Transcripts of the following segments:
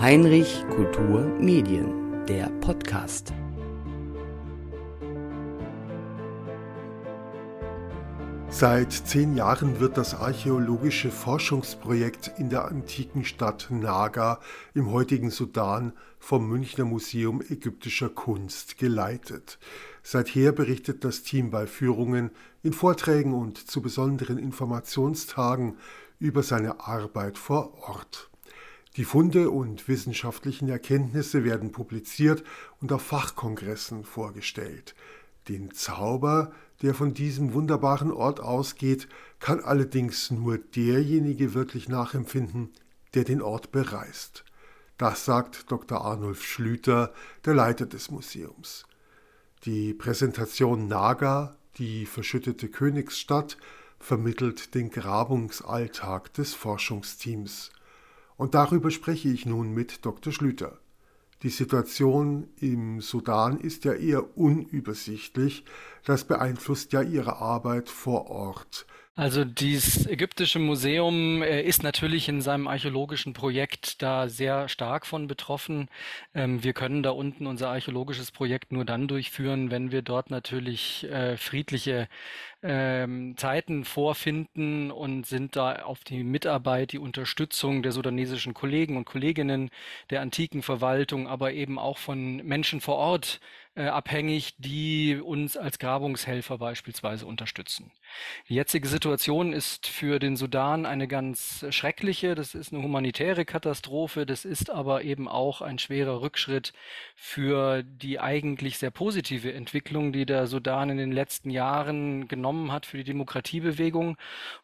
Heinrich Kultur Medien, der Podcast. Seit zehn Jahren wird das archäologische Forschungsprojekt in der antiken Stadt Naga im heutigen Sudan vom Münchner Museum ägyptischer Kunst geleitet. Seither berichtet das Team bei Führungen, in Vorträgen und zu besonderen Informationstagen über seine Arbeit vor Ort. Die Funde und wissenschaftlichen Erkenntnisse werden publiziert und auf Fachkongressen vorgestellt. Den Zauber, der von diesem wunderbaren Ort ausgeht, kann allerdings nur derjenige wirklich nachempfinden, der den Ort bereist. Das sagt Dr. Arnulf Schlüter, der Leiter des Museums. Die Präsentation Naga, die verschüttete Königsstadt, vermittelt den Grabungsalltag des Forschungsteams. Und darüber spreche ich nun mit Dr. Schlüter. Die Situation im Sudan ist ja eher unübersichtlich. Das beeinflusst ja Ihre Arbeit vor Ort. Also dieses ägyptische Museum äh, ist natürlich in seinem archäologischen Projekt da sehr stark von betroffen. Ähm, wir können da unten unser archäologisches Projekt nur dann durchführen, wenn wir dort natürlich äh, friedliche ähm, Zeiten vorfinden und sind da auf die Mitarbeit, die Unterstützung der sudanesischen Kollegen und Kolleginnen, der antiken Verwaltung, aber eben auch von Menschen vor Ort äh, abhängig, die uns als Grabungshelfer beispielsweise unterstützen. Die jetzige Situation ist für den Sudan eine ganz schreckliche. Das ist eine humanitäre Katastrophe. Das ist aber eben auch ein schwerer Rückschritt für die eigentlich sehr positive Entwicklung, die der Sudan in den letzten Jahren genommen hat für die Demokratiebewegung.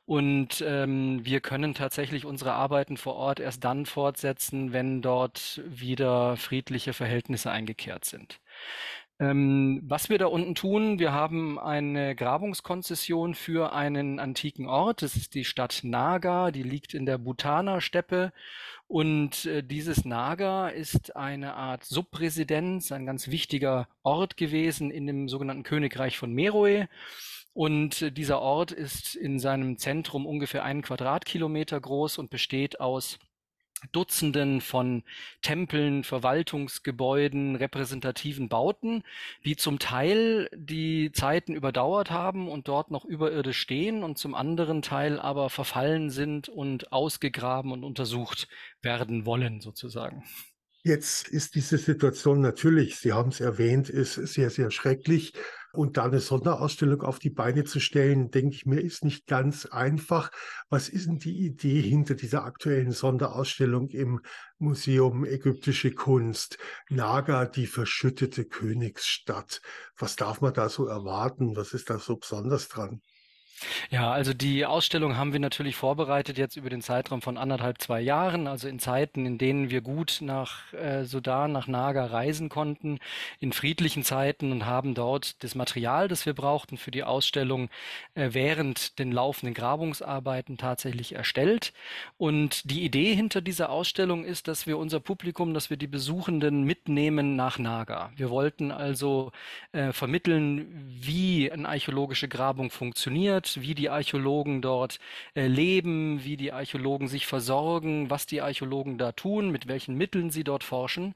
Und ähm, wir können tatsächlich unsere Arbeiten vor Ort erst dann fortsetzen, wenn dort wieder friedliche Verhältnisse eingekehrt sind. Ähm, was wir da unten tun, wir haben eine Grabungskonzession für einen antiken Ort. Das ist die Stadt Naga, die liegt in der Bhutaner Steppe. Und äh, dieses Naga ist eine Art Subresidenz, ein ganz wichtiger Ort gewesen in dem sogenannten Königreich von Meroe. Und äh, dieser Ort ist in seinem Zentrum ungefähr einen Quadratkilometer groß und besteht aus Dutzenden von Tempeln, Verwaltungsgebäuden, repräsentativen Bauten, die zum Teil die Zeiten überdauert haben und dort noch überirdisch stehen und zum anderen Teil aber verfallen sind und ausgegraben und untersucht werden wollen, sozusagen. Jetzt ist diese Situation natürlich, Sie haben es erwähnt, ist sehr, sehr schrecklich. Und da eine Sonderausstellung auf die Beine zu stellen, denke ich mir, ist nicht ganz einfach. Was ist denn die Idee hinter dieser aktuellen Sonderausstellung im Museum Ägyptische Kunst? Naga, die verschüttete Königsstadt. Was darf man da so erwarten? Was ist da so besonders dran? Ja, also die Ausstellung haben wir natürlich vorbereitet jetzt über den Zeitraum von anderthalb, zwei Jahren, also in Zeiten, in denen wir gut nach äh, Sudan, nach Naga reisen konnten, in friedlichen Zeiten und haben dort das Material, das wir brauchten für die Ausstellung, äh, während den laufenden Grabungsarbeiten tatsächlich erstellt. Und die Idee hinter dieser Ausstellung ist, dass wir unser Publikum, dass wir die Besuchenden mitnehmen nach Naga. Wir wollten also äh, vermitteln, wie eine archäologische Grabung funktioniert, wie die Archäologen dort äh, leben, wie die Archäologen sich versorgen, was die Archäologen da tun, mit welchen Mitteln sie dort forschen.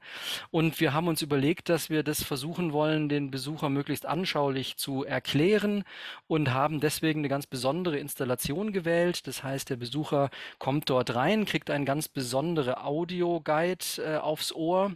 Und wir haben uns überlegt, dass wir das versuchen wollen, den Besucher möglichst anschaulich zu erklären und haben deswegen eine ganz besondere Installation gewählt. Das heißt, der Besucher kommt dort rein, kriegt eine ganz besondere Audio-Guide äh, aufs Ohr.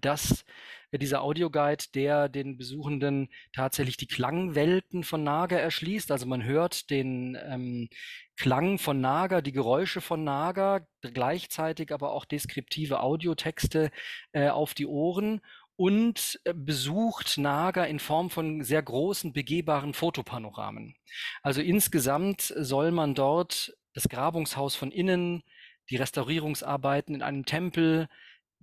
Das dieser Audioguide, der den Besuchenden tatsächlich die Klangwelten von Naga erschließt. Also man hört den ähm, Klang von Naga, die Geräusche von Naga, gleichzeitig aber auch deskriptive Audiotexte äh, auf die Ohren und äh, besucht Naga in Form von sehr großen begehbaren Fotopanoramen. Also insgesamt soll man dort das Grabungshaus von innen, die Restaurierungsarbeiten in einem Tempel,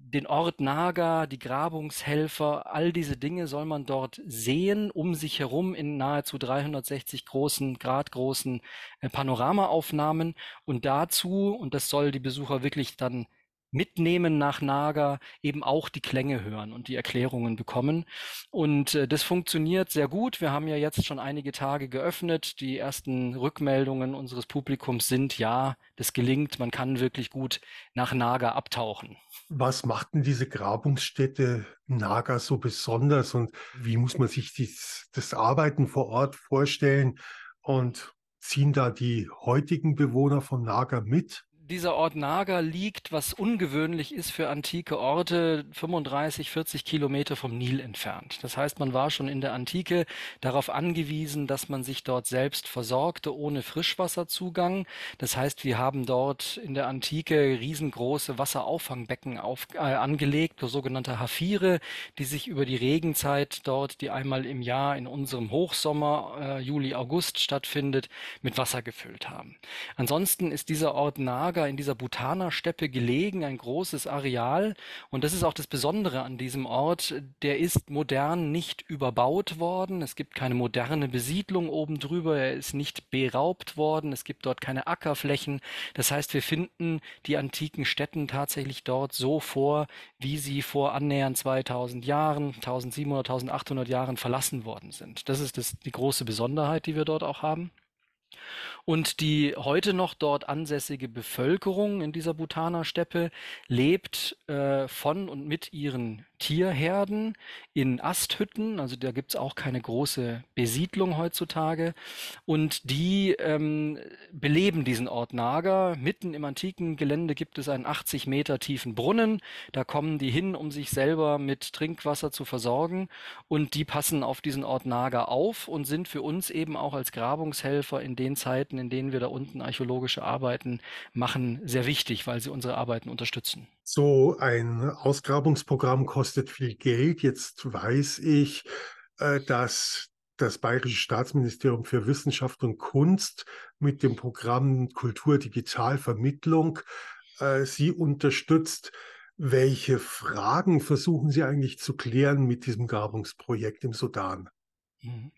den Ort Naga, die Grabungshelfer, all diese Dinge soll man dort sehen, um sich herum in nahezu 360 großen, Grad großen äh, Panoramaaufnahmen. Und dazu, und das soll die Besucher wirklich dann mitnehmen nach Naga, eben auch die Klänge hören und die Erklärungen bekommen. Und äh, das funktioniert sehr gut. Wir haben ja jetzt schon einige Tage geöffnet. Die ersten Rückmeldungen unseres Publikums sind, ja, das gelingt. Man kann wirklich gut nach Naga abtauchen. Was macht denn diese Grabungsstätte Naga so besonders und wie muss man sich dies, das Arbeiten vor Ort vorstellen? Und ziehen da die heutigen Bewohner von Naga mit? Dieser Ort Naga liegt, was ungewöhnlich ist für antike Orte, 35, 40 Kilometer vom Nil entfernt. Das heißt, man war schon in der Antike darauf angewiesen, dass man sich dort selbst versorgte ohne Frischwasserzugang. Das heißt, wir haben dort in der Antike riesengroße Wasserauffangbecken auf, äh, angelegt, sogenannte Hafire, die sich über die Regenzeit dort, die einmal im Jahr in unserem Hochsommer, äh, Juli, August stattfindet, mit Wasser gefüllt haben. Ansonsten ist dieser Ort Naga Lager in dieser Bhutaner-Steppe gelegen, ein großes Areal. Und das ist auch das Besondere an diesem Ort. Der ist modern nicht überbaut worden. Es gibt keine moderne Besiedlung oben drüber. Er ist nicht beraubt worden. Es gibt dort keine Ackerflächen. Das heißt, wir finden die antiken Städten tatsächlich dort so vor, wie sie vor annähernd 2000 Jahren, 1700, 1800 Jahren verlassen worden sind. Das ist das, die große Besonderheit, die wir dort auch haben. Und die heute noch dort ansässige Bevölkerung in dieser Bhutaner-Steppe lebt äh, von und mit ihren Tierherden in Asthütten, also da gibt es auch keine große Besiedlung heutzutage. Und die ähm, beleben diesen Ort Naga. Mitten im antiken Gelände gibt es einen 80 Meter tiefen Brunnen. Da kommen die hin, um sich selber mit Trinkwasser zu versorgen. Und die passen auf diesen Ort Naga auf und sind für uns eben auch als Grabungshelfer in den Zeiten, in denen wir da unten archäologische Arbeiten machen, sehr wichtig, weil sie unsere Arbeiten unterstützen. So ein Ausgrabungsprogramm kostet viel Geld. Jetzt weiß ich, äh, dass das Bayerische Staatsministerium für Wissenschaft und Kunst mit dem Programm Kultur Digital Vermittlung äh, Sie unterstützt. Welche Fragen versuchen Sie eigentlich zu klären mit diesem Grabungsprojekt im Sudan? Mhm.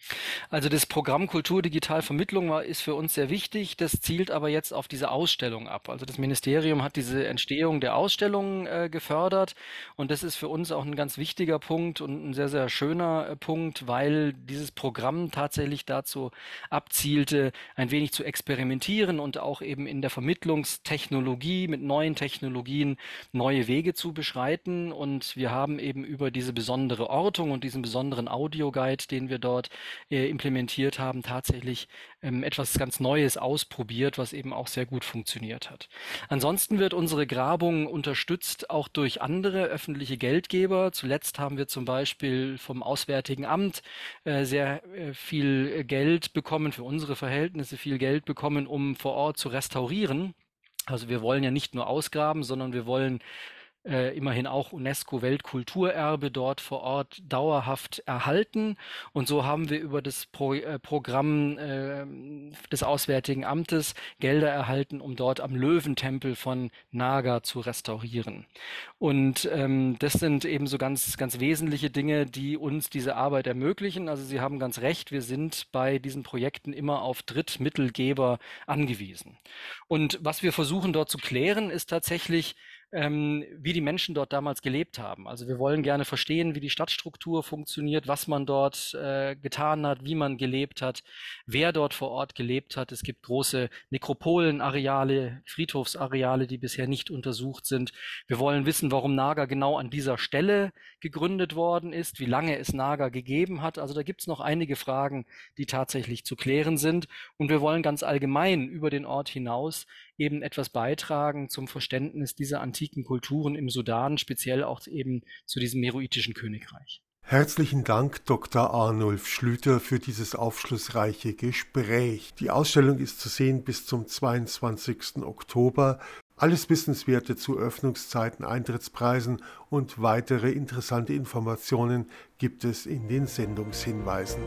Also das Programm Kultur Digital Vermittlung war, ist für uns sehr wichtig. Das zielt aber jetzt auf diese Ausstellung ab. Also das Ministerium hat diese Entstehung der Ausstellung äh, gefördert und das ist für uns auch ein ganz wichtiger Punkt und ein sehr, sehr schöner äh, Punkt, weil dieses Programm tatsächlich dazu abzielte, ein wenig zu experimentieren und auch eben in der Vermittlungstechnologie mit neuen Technologien neue Wege zu beschreiten. Und wir haben eben über diese besondere Ortung und diesen besonderen Audioguide, den wir dort dort äh, implementiert haben, tatsächlich ähm, etwas ganz Neues ausprobiert, was eben auch sehr gut funktioniert hat. Ansonsten wird unsere Grabung unterstützt auch durch andere öffentliche Geldgeber. Zuletzt haben wir zum Beispiel vom Auswärtigen Amt äh, sehr äh, viel Geld bekommen, für unsere Verhältnisse viel Geld bekommen, um vor Ort zu restaurieren. Also wir wollen ja nicht nur ausgraben, sondern wir wollen äh, immerhin auch UNESCO-Weltkulturerbe dort vor Ort dauerhaft erhalten. Und so haben wir über das Pro äh, Programm äh, des Auswärtigen Amtes Gelder erhalten, um dort am Löwentempel von Naga zu restaurieren. Und ähm, das sind eben so ganz, ganz wesentliche Dinge, die uns diese Arbeit ermöglichen. Also Sie haben ganz recht, wir sind bei diesen Projekten immer auf Drittmittelgeber angewiesen. Und was wir versuchen dort zu klären, ist tatsächlich, ähm, wie die Menschen dort damals gelebt haben. Also wir wollen gerne verstehen, wie die Stadtstruktur funktioniert, was man dort äh, getan hat, wie man gelebt hat, wer dort vor Ort gelebt hat. Es gibt große Nekropolenareale, Friedhofsareale, die bisher nicht untersucht sind. Wir wollen wissen, warum Naga genau an dieser Stelle gegründet worden ist, wie lange es Naga gegeben hat. Also da gibt es noch einige Fragen, die tatsächlich zu klären sind. Und wir wollen ganz allgemein über den Ort hinaus eben etwas beitragen zum Verständnis dieser antiken Kulturen im Sudan, speziell auch eben zu diesem meroitischen Königreich. Herzlichen Dank, Dr. Arnulf Schlüter, für dieses aufschlussreiche Gespräch. Die Ausstellung ist zu sehen bis zum 22. Oktober. Alles Wissenswerte zu Öffnungszeiten, Eintrittspreisen und weitere interessante Informationen gibt es in den Sendungshinweisen.